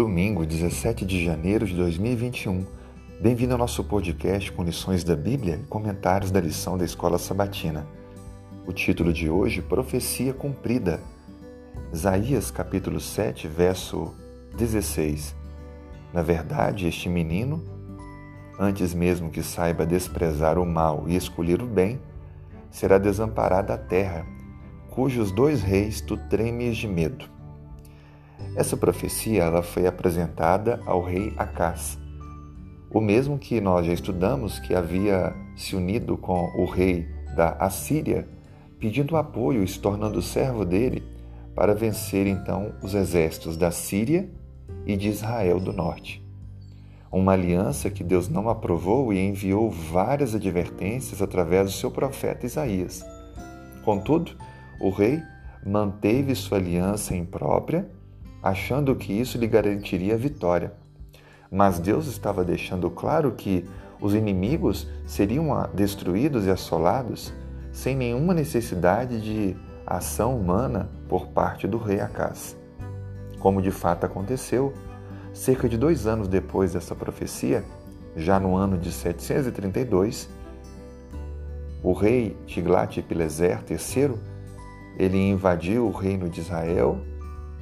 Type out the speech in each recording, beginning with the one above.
Domingo, 17 de janeiro de 2021. Bem-vindo ao nosso podcast com lições da Bíblia e comentários da lição da Escola Sabatina. O título de hoje, Profecia Cumprida. Isaías capítulo 7, verso 16. Na verdade, este menino, antes mesmo que saiba desprezar o mal e escolher o bem, será desamparado a terra, cujos dois reis tu tremes de medo. Essa profecia ela foi apresentada ao rei Acás, o mesmo que nós já estudamos que havia se unido com o rei da Assíria, pedindo apoio e se tornando servo dele para vencer então os exércitos da Síria e de Israel do norte. Uma aliança que Deus não aprovou e enviou várias advertências através do seu profeta Isaías. Contudo, o rei manteve sua aliança imprópria achando que isso lhe garantiria vitória. Mas Deus estava deixando claro que os inimigos seriam destruídos e assolados sem nenhuma necessidade de ação humana por parte do rei Acás. Como de fato aconteceu, cerca de dois anos depois dessa profecia, já no ano de 732, o rei Tiglat-Pileser III ele invadiu o reino de Israel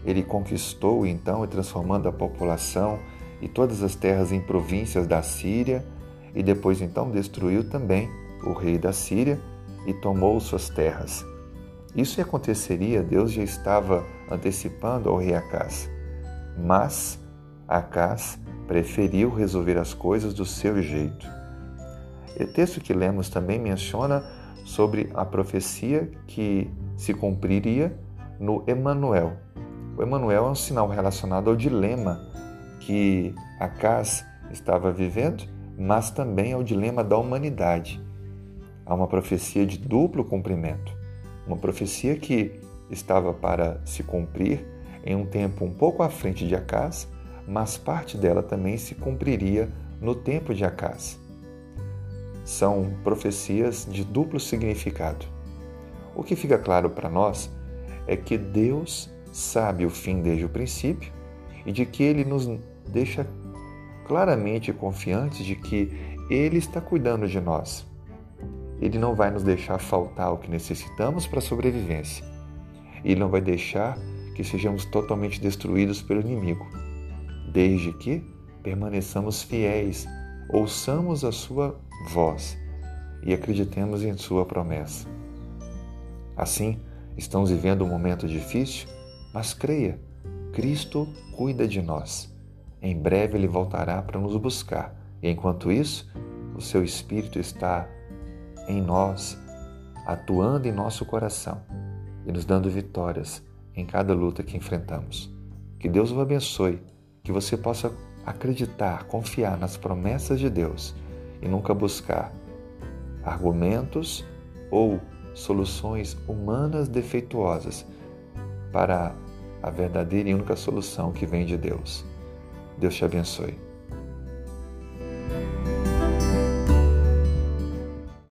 ele conquistou então e transformando a população e todas as terras em províncias da Síria e depois então destruiu também o rei da Síria e tomou suas terras. Isso aconteceria, Deus já estava antecipando ao rei Acás. Mas Acás preferiu resolver as coisas do seu jeito. O texto que lemos também menciona sobre a profecia que se cumpriria no Emanuel, o Emanuel é um sinal relacionado ao dilema que Acas estava vivendo, mas também ao dilema da humanidade. Há uma profecia de duplo cumprimento, uma profecia que estava para se cumprir em um tempo um pouco à frente de Acas, mas parte dela também se cumpriria no tempo de Acas. São profecias de duplo significado. O que fica claro para nós é que Deus sabe o fim desde o princípio e de que ele nos deixa claramente confiantes de que ele está cuidando de nós. Ele não vai nos deixar faltar o que necessitamos para a sobrevivência. Ele não vai deixar que sejamos totalmente destruídos pelo inimigo, desde que permaneçamos fiéis, ouçamos a sua voz e acreditemos em sua promessa. Assim, estamos vivendo um momento difícil, mas creia, Cristo cuida de nós. Em breve ele voltará para nos buscar. E enquanto isso, o seu Espírito está em nós, atuando em nosso coração e nos dando vitórias em cada luta que enfrentamos. Que Deus o abençoe, que você possa acreditar, confiar nas promessas de Deus e nunca buscar argumentos ou soluções humanas defeituosas para a verdadeira e única solução que vem de Deus. Deus te abençoe.